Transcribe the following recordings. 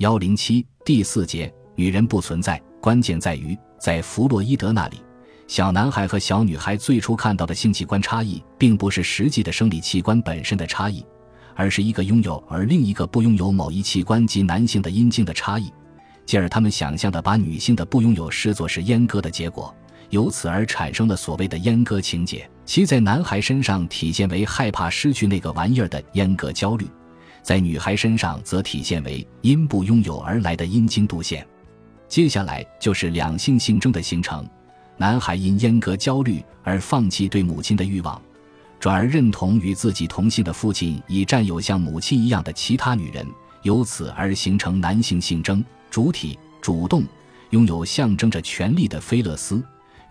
幺零七第四节，女人不存在，关键在于在弗洛伊德那里，小男孩和小女孩最初看到的性器官差异，并不是实际的生理器官本身的差异，而是一个拥有而另一个不拥有某一器官及男性的阴茎的差异。继而，他们想象的把女性的不拥有视作是阉割的结果，由此而产生了所谓的阉割情节。其在男孩身上体现为害怕失去那个玩意儿的阉割焦虑，在女孩身上则体现为因不拥有而来的阴茎度线。接下来就是两性性征的形成，男孩因阉割焦虑而放弃对母亲的欲望，转而认同与自己同性的父亲已占有像母亲一样的其他女人，由此而形成男性性征。主体主动拥有象征着权力的菲勒斯，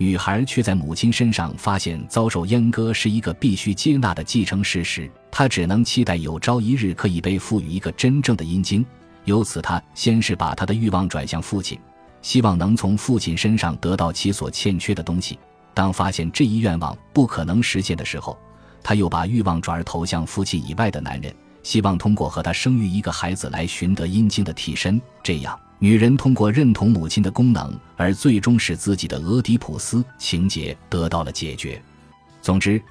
女孩却在母亲身上发现遭受阉割是一个必须接纳的继承事实。她只能期待有朝一日可以被赋予一个真正的阴茎。由此，她先是把她的欲望转向父亲，希望能从父亲身上得到其所欠缺的东西。当发现这一愿望不可能实现的时候，她又把欲望转而投向父亲以外的男人，希望通过和他生育一个孩子来寻得阴茎的替身。这样。女人通过认同母亲的功能，而最终使自己的俄狄浦斯情节得到了解决。总之，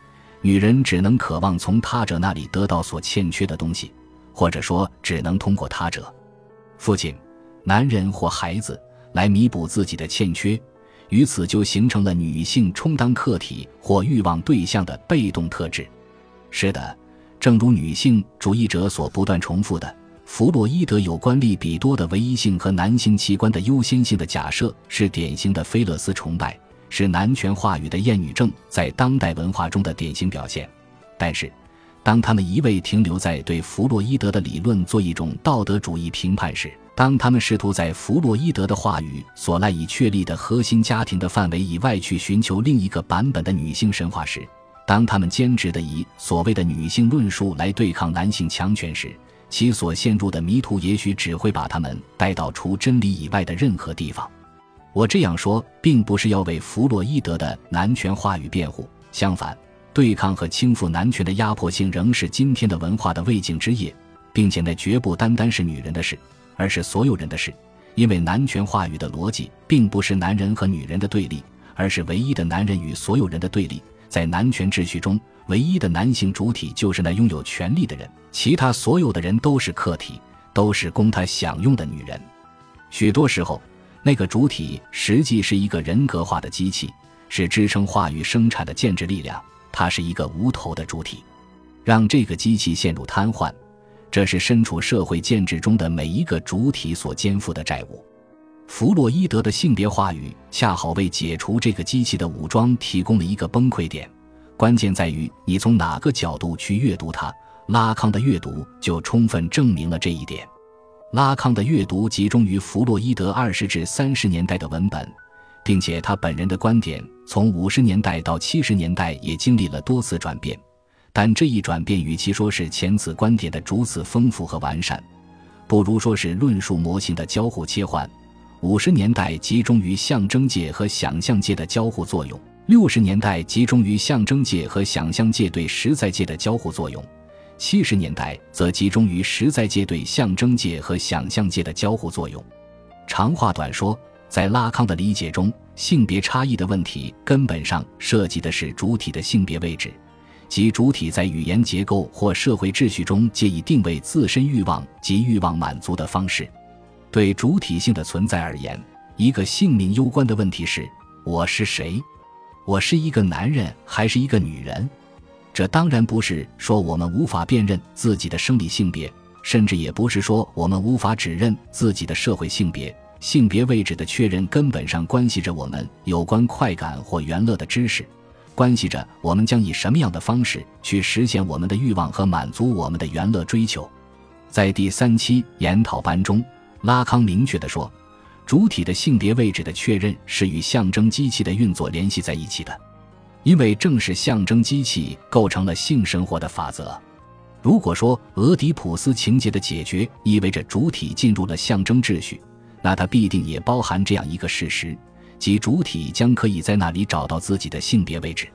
女人只能渴望从他者那里得到所欠缺的东西，或者说，只能通过他者——父亲、男人或孩子来弥补自己的欠缺。于此就形成了女性充当客体或欲望对象的被动特质。是的，正如女性主义者所不断重复的。弗洛伊德有关利比多的唯一性和男性器官的优先性的假设是典型的菲勒斯崇拜，是男权话语的厌女症在当代文化中的典型表现。但是，当他们一味停留在对弗洛伊德的理论做一种道德主义评判时，当他们试图在弗洛伊德的话语所赖以确立的核心家庭的范围以外去寻求另一个版本的女性神话时，当他们坚持地以所谓的女性论述来对抗男性强权时，其所陷入的迷途，也许只会把他们带到除真理以外的任何地方。我这样说，并不是要为弗洛伊德的男权话语辩护。相反，对抗和倾覆男权的压迫性仍是今天的文化的未竟之业，并且那绝不单单是女人的事，而是所有人的事。因为男权话语的逻辑，并不是男人和女人的对立，而是唯一的男人与所有人的对立。在男权秩序中，唯一的男性主体就是那拥有权力的人，其他所有的人都是客体，都是供他享用的女人。许多时候，那个主体实际是一个人格化的机器，是支撑话语生产的建制力量。它是一个无头的主体，让这个机器陷入瘫痪，这是身处社会建制中的每一个主体所肩负的债务。弗洛伊德的性别话语恰好为解除这个机器的武装提供了一个崩溃点，关键在于你从哪个角度去阅读它。拉康的阅读就充分证明了这一点。拉康的阅读集中于弗洛伊德二十至三十年代的文本，并且他本人的观点从五十年代到七十年代也经历了多次转变，但这一转变与其说是前此观点的逐次丰富和完善，不如说是论述模型的交互切换。五十年代集中于象征界和想象界的交互作用，六十年代集中于象征界和想象界对实在界的交互作用，七十年代则集中于实在界对象征界和想象界的交互作用。长话短说，在拉康的理解中，性别差异的问题根本上涉及的是主体的性别位置，即主体在语言结构或社会秩序中借以定位自身欲望及欲望满足的方式。对主体性的存在而言，一个性命攸关的问题是：我是谁？我是一个男人还是一个女人？这当然不是说我们无法辨认自己的生理性别，甚至也不是说我们无法指认自己的社会性别。性别位置的确认根本上关系着我们有关快感或元乐的知识，关系着我们将以什么样的方式去实现我们的欲望和满足我们的元乐追求。在第三期研讨班中。拉康明确地说，主体的性别位置的确认是与象征机器的运作联系在一起的，因为正是象征机器构成了性生活的法则。如果说俄狄浦斯情节的解决意味着主体进入了象征秩序，那它必定也包含这样一个事实，即主体将可以在那里找到自己的性别位置。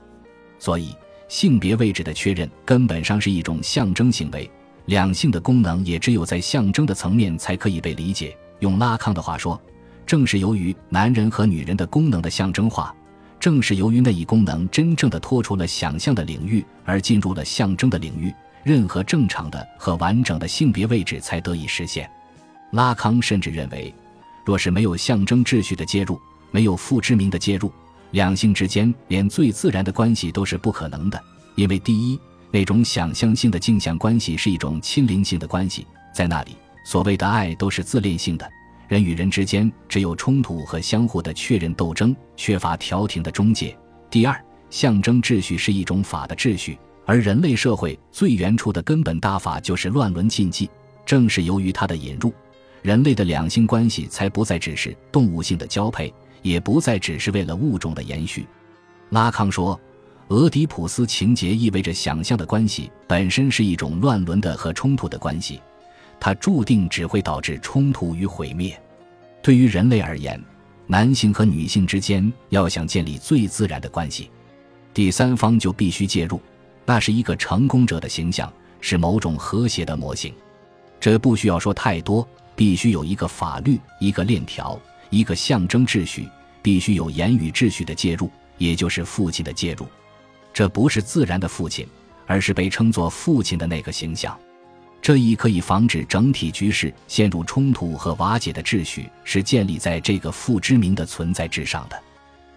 所以，性别位置的确认根本上是一种象征行为。两性的功能也只有在象征的层面才可以被理解。用拉康的话说，正是由于男人和女人的功能的象征化，正是由于那一功能真正的脱出了想象的领域而进入了象征的领域，任何正常的和完整的性别位置才得以实现。拉康甚至认为，若是没有象征秩序的介入，没有父之名的介入，两性之间连最自然的关系都是不可能的。因为第一，那种想象性的镜像关系是一种亲邻性的关系，在那里，所谓的爱都是自恋性的，人与人之间只有冲突和相互的确认斗争，缺乏调停的中介。第二，象征秩序是一种法的秩序，而人类社会最原初的根本大法就是乱伦禁忌。正是由于它的引入，人类的两性关系才不再只是动物性的交配，也不再只是为了物种的延续。拉康说。俄狄浦斯情节意味着想象的关系本身是一种乱伦的和冲突的关系，它注定只会导致冲突与毁灭。对于人类而言，男性和女性之间要想建立最自然的关系，第三方就必须介入，那是一个成功者的形象，是某种和谐的模型。这不需要说太多，必须有一个法律、一个链条、一个象征秩序，必须有言语秩序的介入，也就是父亲的介入。这不是自然的父亲，而是被称作父亲的那个形象。这一可以防止整体局势陷入冲突和瓦解的秩序，是建立在这个父之名的存在之上的。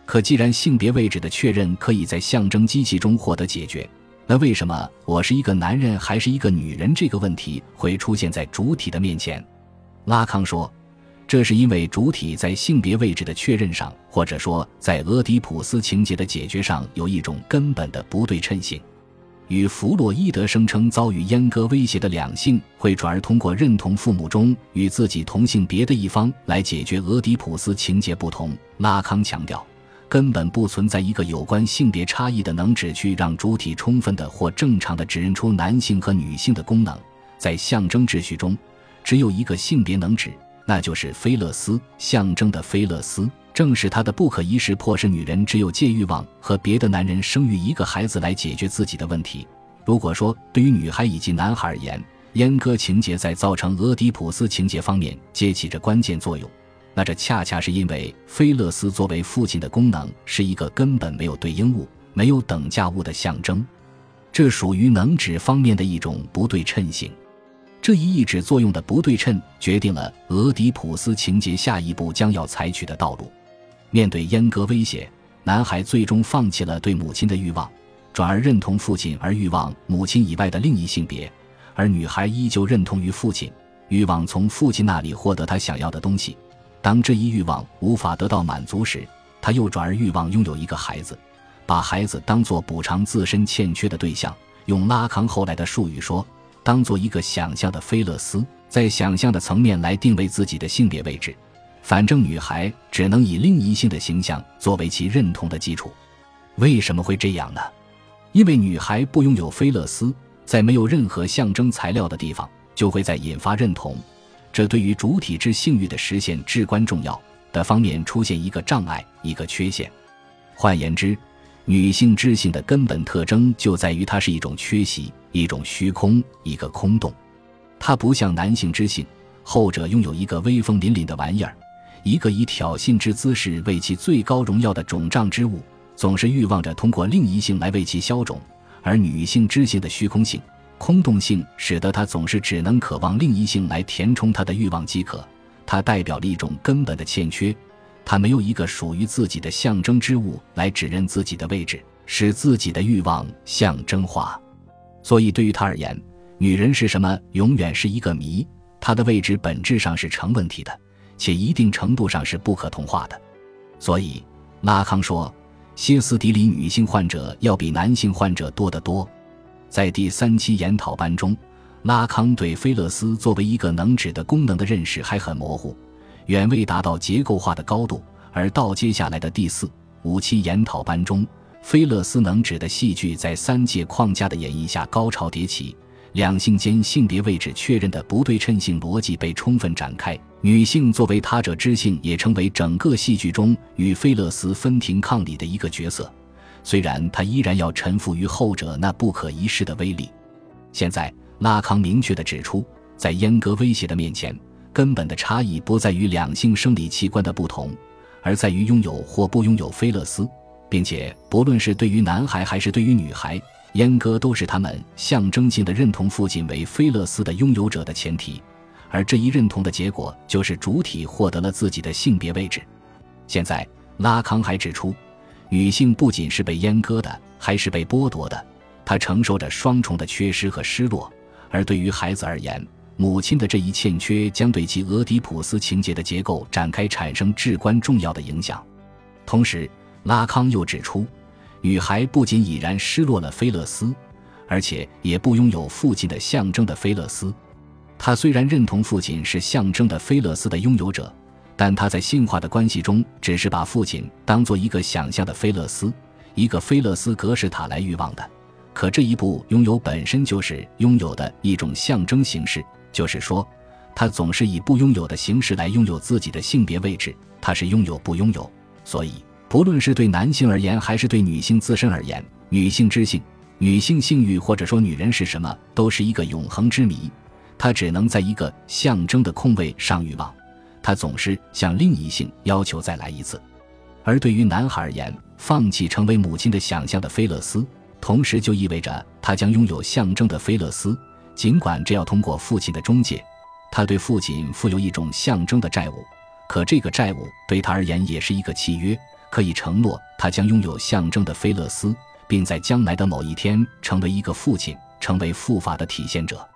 可既然性别位置的确认可以在象征机器中获得解决，那为什么我是一个男人还是一个女人这个问题会出现在主体的面前？拉康说。这是因为主体在性别位置的确认上，或者说在俄狄浦斯情节的解决上，有一种根本的不对称性。与弗洛伊德声称遭遇阉割威胁的两性会转而通过认同父母中与自己同性别的一方来解决俄狄浦斯情节不同，拉康强调，根本不存在一个有关性别差异的能指去让主体充分的或正常的指认出男性和女性的功能。在象征秩序中，只有一个性别能指。那就是菲勒斯象征的菲勒斯，正是他的不可一世，迫使女人只有借欲望和别的男人生育一个孩子来解决自己的问题。如果说对于女孩以及男孩而言，阉割情节在造成俄狄浦斯情节方面皆起着关键作用，那这恰恰是因为菲勒斯作为父亲的功能是一个根本没有对应物、没有等价物的象征，这属于能指方面的一种不对称性。这一抑制作用的不对称，决定了俄狄浦斯情节下一步将要采取的道路。面对阉割威胁，男孩最终放弃了对母亲的欲望，转而认同父亲，而欲望母亲以外的另一性别；而女孩依旧认同于父亲，欲望从父亲那里获得她想要的东西。当这一欲望无法得到满足时，他又转而欲望拥有一个孩子，把孩子当作补偿自身欠缺的对象。用拉康后来的术语说。当做一个想象的菲勒斯，在想象的层面来定位自己的性别位置，反正女孩只能以另一性的形象作为其认同的基础。为什么会这样呢？因为女孩不拥有菲勒斯，在没有任何象征材料的地方，就会在引发认同，这对于主体之性欲的实现至关重要的方面出现一个障碍，一个缺陷。换言之。女性知性的根本特征就在于它是一种缺席，一种虚空，一个空洞。它不像男性知性，后者拥有一个威风凛凛的玩意儿，一个以挑衅之姿势为其最高荣耀的肿胀之物，总是欲望着通过另一性来为其消肿。而女性知性的虚空性、空洞性，使得她总是只能渴望另一性来填充她的欲望即可。它代表了一种根本的欠缺。她没有一个属于自己的象征之物来指认自己的位置，使自己的欲望象征化，所以对于他而言，女人是什么永远是一个谜。她的位置本质上是成问题的，且一定程度上是不可同化的。所以，拉康说，歇斯底里女性患者要比男性患者多得多。在第三期研讨班中，拉康对菲勒斯作为一个能指的功能的认识还很模糊。远未达到结构化的高度，而到接下来的第四、五期研讨班中，菲勒斯能指的戏剧在三界框架的演绎下高潮迭起，两性间性别位置确认的不对称性逻辑被充分展开，女性作为他者之性也成为整个戏剧中与菲勒斯分庭抗礼的一个角色，虽然她依然要臣服于后者那不可一世的威力。现在，拉康明确地指出，在阉割威胁的面前，根本的差异不在于两性生理器官的不同，而在于拥有或不拥有菲勒斯，并且不论是对于男孩还是对于女孩，阉割都是他们象征性的认同父亲为菲勒斯的拥有者的前提，而这一认同的结果就是主体获得了自己的性别位置。现在，拉康还指出，女性不仅是被阉割的，还是被剥夺的，她承受着双重的缺失和失落。而对于孩子而言，母亲的这一欠缺将对其俄狄浦斯情节的结构展开产生至关重要的影响。同时，拉康又指出，女孩不仅已然失落了菲勒斯，而且也不拥有父亲的象征的菲勒斯。他虽然认同父亲是象征的菲勒斯的拥有者。但他在性化的关系中，只是把父亲当做一个想象的菲勒斯，一个菲勒斯格式塔来欲望的。可这一步拥有本身就是拥有的一种象征形式，就是说，他总是以不拥有的形式来拥有自己的性别位置。他是拥有不拥有，所以不论是对男性而言，还是对女性自身而言，女性之性、女性性欲或者说女人是什么，都是一个永恒之谜。他只能在一个象征的空位上欲望。他总是向另一性要求再来一次，而对于男孩而言，放弃成为母亲的想象的菲勒斯，同时就意味着他将拥有象征的菲勒斯，尽管这要通过父亲的中介。他对父亲负有一种象征的债务，可这个债务对他而言也是一个契约，可以承诺他将拥有象征的菲勒斯，并在将来的某一天成为一个父亲，成为父法的体现者。